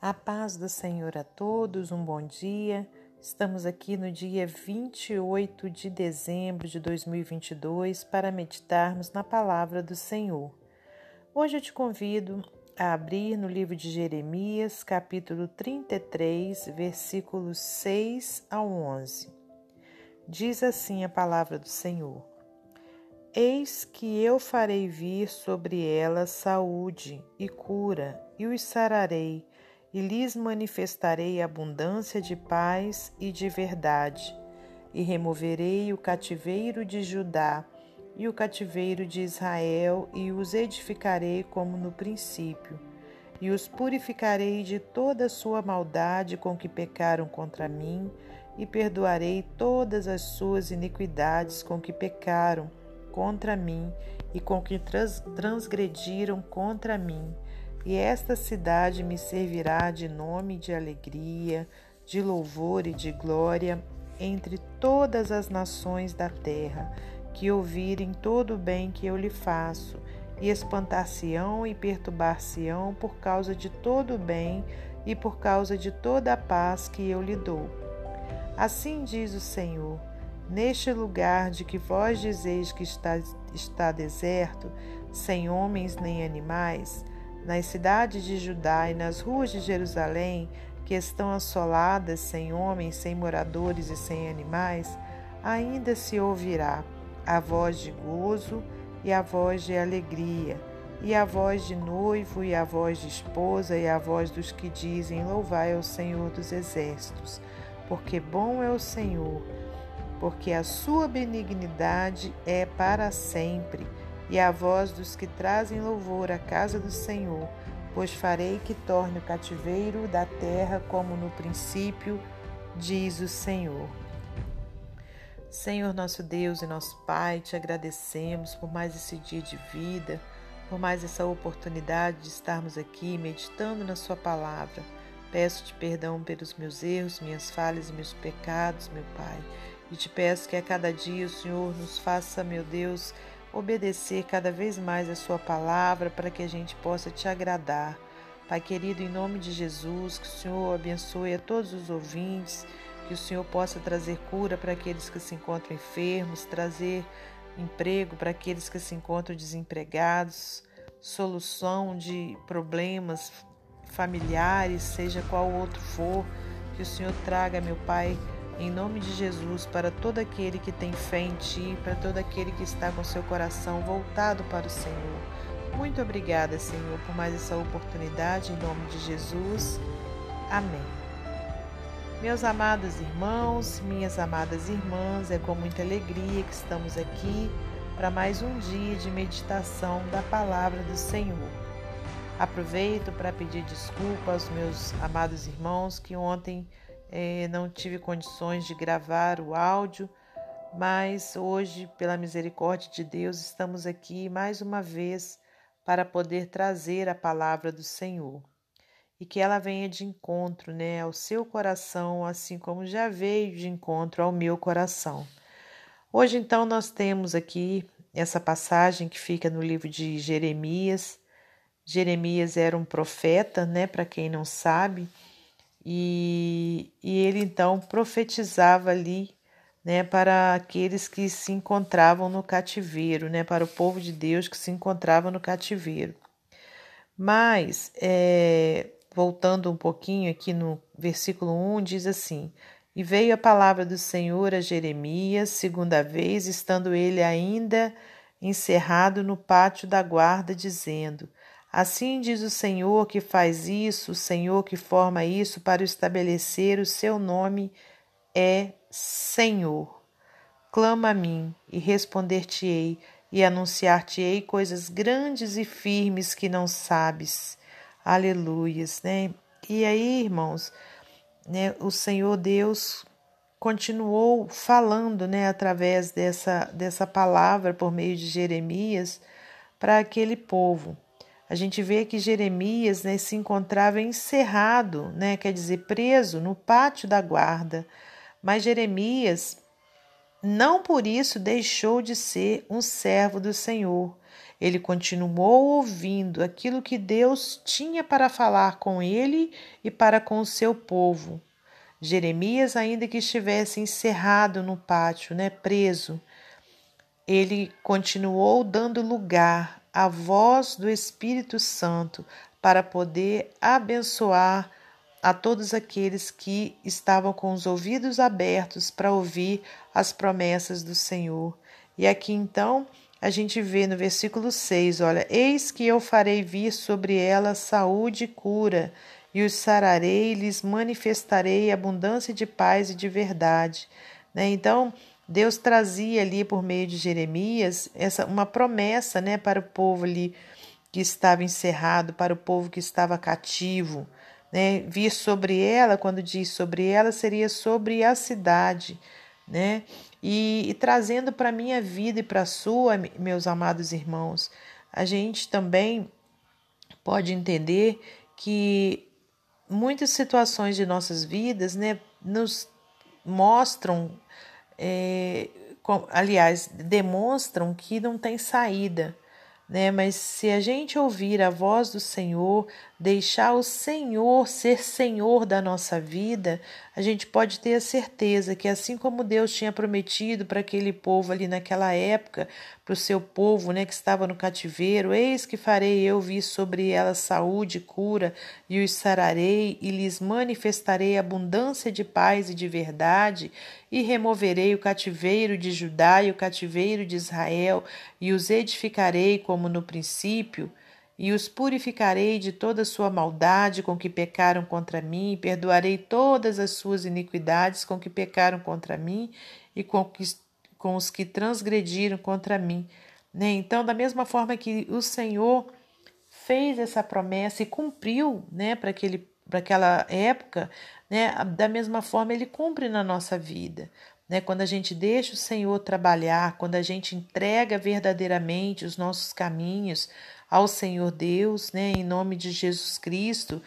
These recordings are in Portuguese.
A paz do Senhor a todos, um bom dia. Estamos aqui no dia 28 de dezembro de 2022 para meditarmos na palavra do Senhor. Hoje eu te convido a abrir no livro de Jeremias, capítulo 33, versículos 6 ao 11. Diz assim a palavra do Senhor: Eis que eu farei vir sobre ela saúde e cura, e os sararei e lhes manifestarei abundância de paz e de verdade, e removerei o cativeiro de Judá e o cativeiro de Israel, e os edificarei como no princípio, e os purificarei de toda a sua maldade com que pecaram contra mim, e perdoarei todas as suas iniquidades com que pecaram contra mim e com que transgrediram contra mim e esta cidade me servirá de nome de alegria, de louvor e de glória entre todas as nações da terra, que ouvirem todo o bem que eu lhe faço, e espantar-se-ão e perturbar-se-ão por causa de todo o bem e por causa de toda a paz que eu lhe dou. Assim diz o Senhor: Neste lugar de que vós dizeis que está, está deserto, sem homens nem animais, nas cidades de Judá e nas ruas de Jerusalém, que estão assoladas sem homens, sem moradores e sem animais, ainda se ouvirá a voz de gozo e a voz de alegria, e a voz de noivo e a voz de esposa e a voz dos que dizem: Louvai ao Senhor dos exércitos, porque bom é o Senhor, porque a sua benignidade é para sempre e a voz dos que trazem louvor à casa do Senhor, pois farei que torne o cativeiro da terra como no princípio, diz o Senhor. Senhor nosso Deus e nosso Pai, te agradecemos por mais esse dia de vida, por mais essa oportunidade de estarmos aqui meditando na Sua palavra. Peço-te perdão pelos meus erros, minhas falhas e meus pecados, meu Pai. E te peço que a cada dia o Senhor nos faça, meu Deus, obedecer cada vez mais a Sua palavra para que a gente possa te agradar. Pai querido, em nome de Jesus, que o Senhor abençoe a todos os ouvintes, que o Senhor possa trazer cura para aqueles que se encontram enfermos, trazer emprego para aqueles que se encontram desempregados, solução de problemas familiares, seja qual outro for, que o Senhor traga, meu Pai, em nome de Jesus, para todo aquele que tem fé em Ti, para todo aquele que está com seu coração voltado para o Senhor. Muito obrigada, Senhor, por mais essa oportunidade, em nome de Jesus. Amém. Meus amados irmãos, minhas amadas irmãs, é com muita alegria que estamos aqui para mais um dia de meditação da palavra do Senhor. Aproveito para pedir desculpa aos meus amados irmãos que ontem é, não tive condições de gravar o áudio, mas hoje, pela misericórdia de Deus, estamos aqui mais uma vez para poder trazer a palavra do Senhor e que ela venha de encontro né, ao seu coração, assim como já veio de encontro ao meu coração. Hoje, então, nós temos aqui essa passagem que fica no livro de Jeremias. Jeremias era um profeta, né, para quem não sabe, e, e ele então profetizava ali né, para aqueles que se encontravam no cativeiro, né, para o povo de Deus que se encontrava no cativeiro. Mas, é, voltando um pouquinho aqui no versículo 1, diz assim: E veio a palavra do Senhor a Jeremias, segunda vez, estando ele ainda encerrado no pátio da guarda, dizendo: Assim diz o Senhor que faz isso, o Senhor que forma isso para estabelecer o seu nome é Senhor. Clama a mim e responder-te-ei e anunciar-te-ei coisas grandes e firmes que não sabes. Aleluias, né? E aí, irmãos, né, o Senhor Deus continuou falando, né, através dessa dessa palavra por meio de Jeremias para aquele povo a gente vê que Jeremias né, se encontrava encerrado, né, quer dizer, preso no pátio da guarda. Mas Jeremias não por isso deixou de ser um servo do Senhor. ele continuou ouvindo aquilo que Deus tinha para falar com ele e para com o seu povo. Jeremias, ainda que estivesse encerrado no pátio, né, preso, ele continuou dando lugar à voz do Espírito Santo para poder abençoar a todos aqueles que estavam com os ouvidos abertos para ouvir as promessas do Senhor. E aqui então a gente vê no versículo 6, olha: Eis que eu farei vir sobre ela saúde e cura, e os sararei, e lhes manifestarei abundância de paz e de verdade. Né? Então, Deus trazia ali por meio de Jeremias essa uma promessa, né, para o povo ali que estava encerrado, para o povo que estava cativo, né? Vir sobre ela, quando diz sobre ela, seria sobre a cidade, né? E, e trazendo para minha vida e para a sua, meus amados irmãos, a gente também pode entender que muitas situações de nossas vidas, né, nos mostram, é, com, aliás, demonstram que não tem saída né? Mas se a gente ouvir a voz do Senhor, deixar o Senhor ser Senhor da nossa vida, a gente pode ter a certeza que assim como Deus tinha prometido para aquele povo ali naquela época, para o seu povo, né, que estava no cativeiro, eis que farei eu vir sobre ela saúde e cura, e os sararei e lhes manifestarei abundância de paz e de verdade, e removerei o cativeiro de Judá e o cativeiro de Israel, e os edificarei como no princípio, e os purificarei de toda sua maldade com que pecaram contra mim, e perdoarei todas as suas iniquidades com que pecaram contra mim e com, que, com os que transgrediram contra mim. Né? Então, da mesma forma que o Senhor fez essa promessa e cumpriu né, para aquela época, né, da mesma forma ele cumpre na nossa vida. Né? Quando a gente deixa o Senhor trabalhar, quando a gente entrega verdadeiramente os nossos caminhos ao Senhor Deus, né? em nome de Jesus Cristo,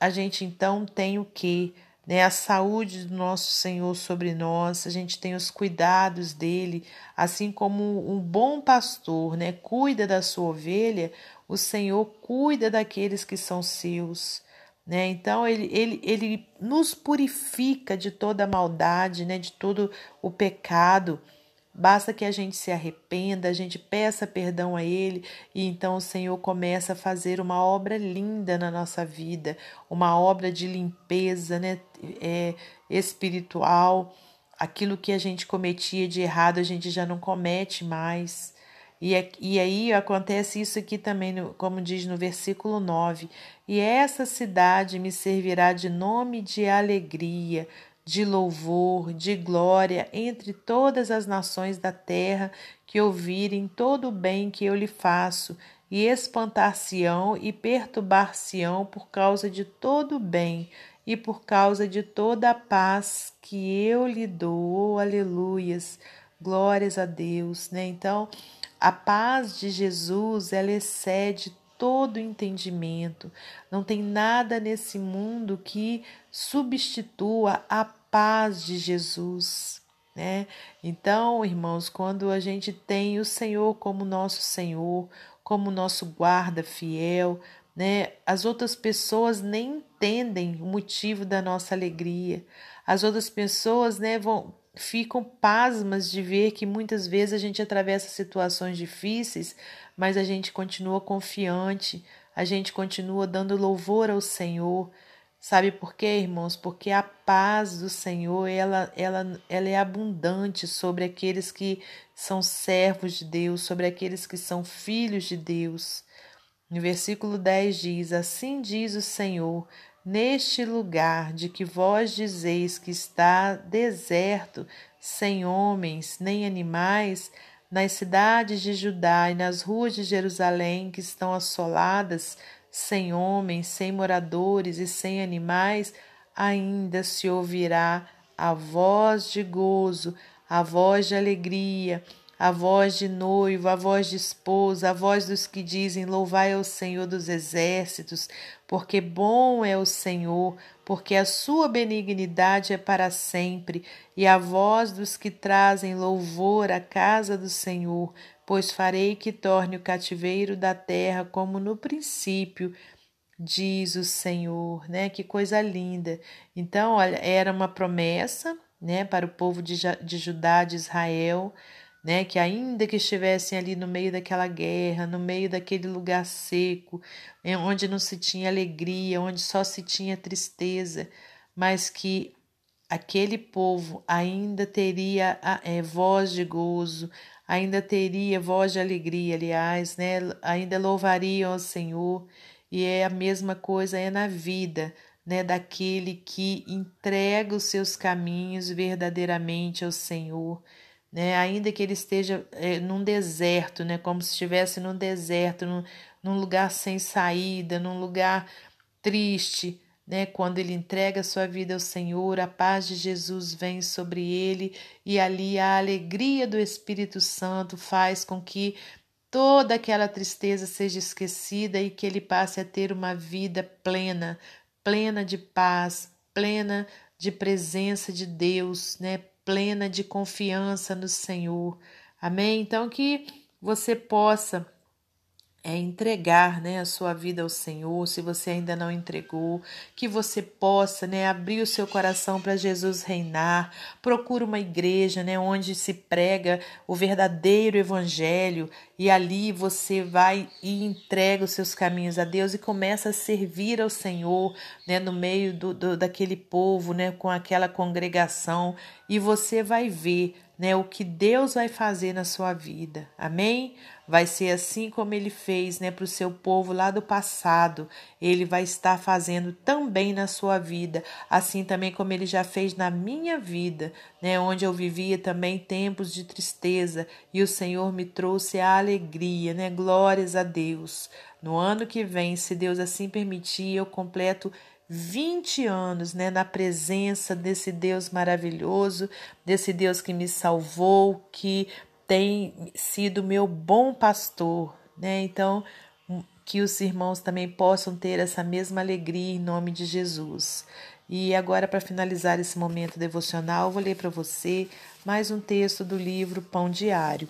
a gente então tem o que? Né, a saúde do nosso Senhor sobre nós, a gente tem os cuidados dele, assim como um bom pastor né, cuida da sua ovelha, o Senhor cuida daqueles que são seus. Né? Então ele, ele, ele nos purifica de toda a maldade, né? de todo o pecado. Basta que a gente se arrependa, a gente peça perdão a Ele e então o Senhor começa a fazer uma obra linda na nossa vida, uma obra de limpeza né? é, espiritual. Aquilo que a gente cometia de errado, a gente já não comete mais. E, e aí acontece isso aqui também, como diz no versículo 9: E essa cidade me servirá de nome de alegria, de louvor, de glória entre todas as nações da terra que ouvirem todo o bem que eu lhe faço, e espantar-se-ão e perturbar-se-ão por causa de todo o bem e por causa de toda a paz que eu lhe dou. Oh, aleluias! Glórias a Deus, né? Então, a paz de Jesus, ela excede todo entendimento. Não tem nada nesse mundo que substitua a paz de Jesus, né? Então, irmãos, quando a gente tem o Senhor como nosso Senhor, como nosso guarda fiel, né? As outras pessoas nem entendem o motivo da nossa alegria. As outras pessoas, né, vão ficam pasmas de ver que muitas vezes a gente atravessa situações difíceis, mas a gente continua confiante, a gente continua dando louvor ao Senhor. Sabe por quê, irmãos? Porque a paz do Senhor, ela, ela, ela é abundante sobre aqueles que são servos de Deus, sobre aqueles que são filhos de Deus. No versículo 10 diz: Assim diz o Senhor: Neste lugar de que vós dizeis que está deserto, sem homens nem animais, nas cidades de Judá e nas ruas de Jerusalém que estão assoladas, sem homens, sem moradores e sem animais, ainda se ouvirá a voz de gozo, a voz de alegria, a voz de noivo, a voz de esposa, a voz dos que dizem: Louvai ao Senhor dos exércitos, porque bom é o Senhor, porque a sua benignidade é para sempre, e a voz dos que trazem louvor à casa do Senhor, pois farei que torne o cativeiro da terra como no princípio, diz o Senhor, né? Que coisa linda. Então, olha, era uma promessa, né, para o povo de, de Judá, de Israel, né, que ainda que estivessem ali no meio daquela guerra, no meio daquele lugar seco, onde não se tinha alegria, onde só se tinha tristeza, mas que aquele povo ainda teria é, voz de gozo, ainda teria voz de alegria, aliás, né, ainda louvariam ao Senhor, e é a mesma coisa é na vida, né, daquele que entrega os seus caminhos verdadeiramente ao Senhor, né, ainda que ele esteja é, num deserto, né, como se estivesse num deserto, num, num lugar sem saída, num lugar triste, né, quando ele entrega sua vida ao Senhor, a paz de Jesus vem sobre ele e ali a alegria do Espírito Santo faz com que toda aquela tristeza seja esquecida e que ele passe a ter uma vida plena, plena de paz, plena de presença de Deus, né? Plena de confiança no Senhor. Amém? Então que você possa é entregar né, a sua vida ao Senhor, se você ainda não entregou, que você possa né, abrir o seu coração para Jesus reinar. Procura uma igreja né, onde se prega o verdadeiro evangelho e ali você vai e entrega os seus caminhos a Deus e começa a servir ao Senhor né, no meio do, do, daquele povo, né, com aquela congregação, e você vai ver né, o que Deus vai fazer na sua vida. Amém? Vai ser assim como ele fez né, para o seu povo lá do passado. Ele vai estar fazendo também na sua vida, assim também como ele já fez na minha vida, né, onde eu vivia também tempos de tristeza e o Senhor me trouxe a alegria, né? Glórias a Deus. No ano que vem, se Deus assim permitir, eu completo 20 anos né, na presença desse Deus maravilhoso, desse Deus que me salvou, que tem sido meu bom pastor. Né? Então, que os irmãos também possam ter essa mesma alegria em nome de Jesus. E agora, para finalizar esse momento devocional, vou ler para você mais um texto do livro Pão Diário.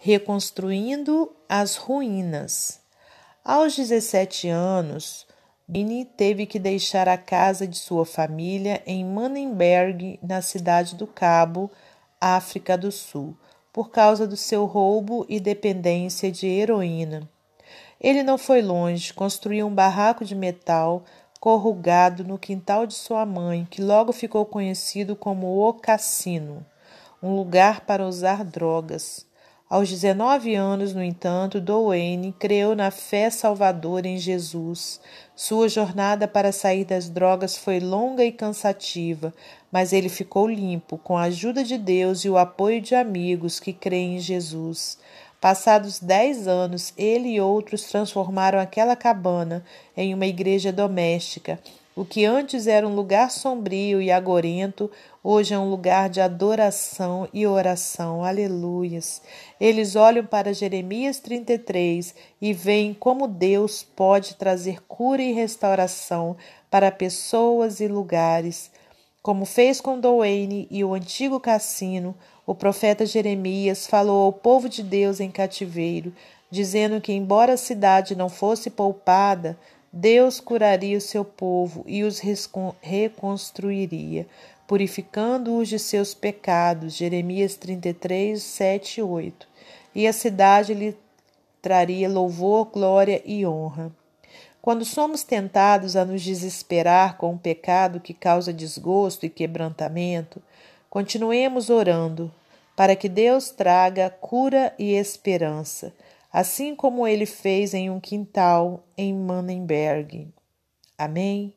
Reconstruindo as ruínas. Aos 17 anos, Bini teve que deixar a casa de sua família em Mannenberg, na cidade do Cabo, África do Sul, por causa do seu roubo e dependência de heroína. Ele não foi longe, construiu um barraco de metal corrugado no quintal de sua mãe, que logo ficou conhecido como o Cassino, um lugar para usar drogas. Aos 19 anos, no entanto, Doane creu na fé salvadora em Jesus. Sua jornada para sair das drogas foi longa e cansativa, mas ele ficou limpo com a ajuda de Deus e o apoio de amigos que creem em Jesus. Passados dez anos, ele e outros transformaram aquela cabana em uma igreja doméstica o que antes era um lugar sombrio e agorento, hoje é um lugar de adoração e oração. Aleluias. Eles olham para Jeremias 33 e veem como Deus pode trazer cura e restauração para pessoas e lugares. Como fez com Doane e o antigo Cassino, o profeta Jeremias falou ao povo de Deus em cativeiro, dizendo que, embora a cidade não fosse poupada, Deus curaria o seu povo e os reconstruiria, purificando-os de seus pecados. Jeremias 33, 7 e 8. E a cidade lhe traria louvor, glória e honra. Quando somos tentados a nos desesperar com um pecado que causa desgosto e quebrantamento, continuemos orando para que Deus traga cura e esperança assim como ele fez em um quintal em Mannenberg. Amém?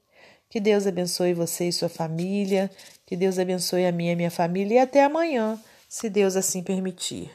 Que Deus abençoe você e sua família, que Deus abençoe a minha e minha família e até amanhã, se Deus assim permitir.